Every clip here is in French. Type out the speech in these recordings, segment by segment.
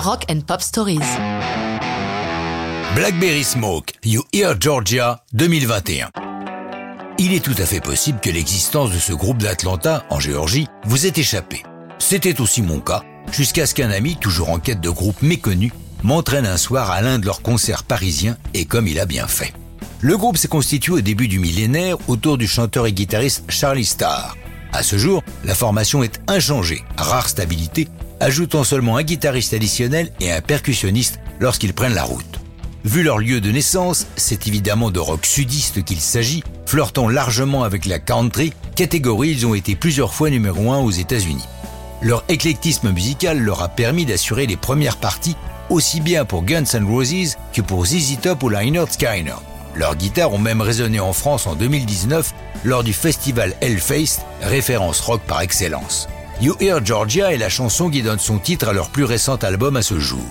Rock and Pop Stories. Blackberry Smoke, You Hear Georgia 2021. Il est tout à fait possible que l'existence de ce groupe d'Atlanta, en Géorgie, vous ait échappé. C'était aussi mon cas, jusqu'à ce qu'un ami, toujours en quête de groupe méconnu, m'entraîne un soir à l'un de leurs concerts parisiens, et comme il a bien fait. Le groupe s'est constitué au début du millénaire autour du chanteur et guitariste Charlie Starr. À ce jour, la formation est inchangée, rare stabilité, ajoutant seulement un guitariste additionnel et un percussionniste lorsqu'ils prennent la route. Vu leur lieu de naissance, c'est évidemment de rock sudiste qu'il s'agit, flirtant largement avec la country, catégorie ils ont été plusieurs fois numéro un aux États-Unis. Leur éclectisme musical leur a permis d'assurer les premières parties aussi bien pour Guns N' Roses que pour ZZ Top ou Lynyrd Skynyrd. Leurs guitares ont même résonné en France en 2019 lors du festival Hellfest, référence rock par excellence. You Hear Georgia est la chanson qui donne son titre à leur plus récent album à ce jour.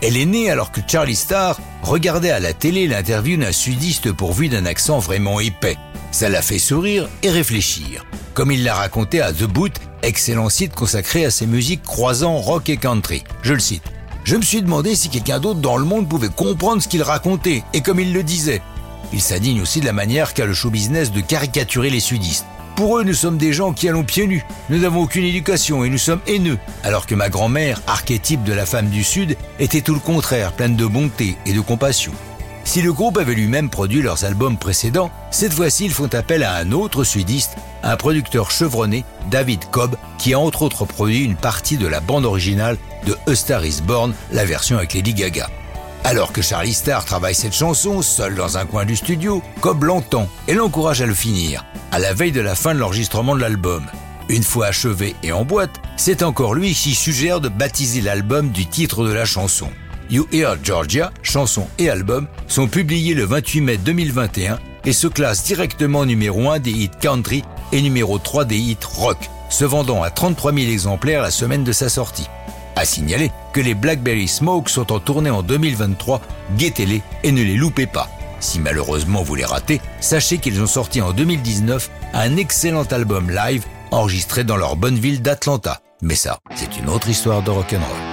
Elle est née alors que Charlie Starr regardait à la télé l'interview d'un sudiste pourvu d'un accent vraiment épais. Ça l'a fait sourire et réfléchir. Comme il l'a raconté à The Boot, excellent site consacré à ses musiques croisant rock et country. Je le cite. Je me suis demandé si quelqu'un d'autre dans le monde pouvait comprendre ce qu'il racontait et comme il le disait. Il s'indigne aussi de la manière qu'a le show business de caricaturer les sudistes. Pour eux, nous sommes des gens qui allons pieds nus. Nous n'avons aucune éducation et nous sommes haineux. Alors que ma grand-mère, archétype de la femme du Sud, était tout le contraire, pleine de bonté et de compassion. Si le groupe avait lui-même produit leurs albums précédents, cette fois-ci ils font appel à un autre sudiste, un producteur chevronné, David Cobb, qui a entre autres produit une partie de la bande originale de A Star Is Born, la version avec Lady Gaga. Alors que Charlie Starr travaille cette chanson, seul dans un coin du studio, Cobb l'entend et l'encourage à le finir, à la veille de la fin de l'enregistrement de l'album. Une fois achevé et en boîte, c'est encore lui qui suggère de baptiser l'album du titre de la chanson. You Hear Georgia, chanson et album, sont publiés le 28 mai 2021 et se classent directement numéro 1 des hits country et numéro 3 des hits rock, se vendant à 33 000 exemplaires la semaine de sa sortie. À signaler que les Blackberry Smoke sont en tournée en 2023, guettez-les et ne les loupez pas. Si malheureusement vous les ratez, sachez qu'ils ont sorti en 2019 un excellent album live enregistré dans leur bonne ville d'Atlanta. Mais ça, c'est une autre histoire de rock'n'roll.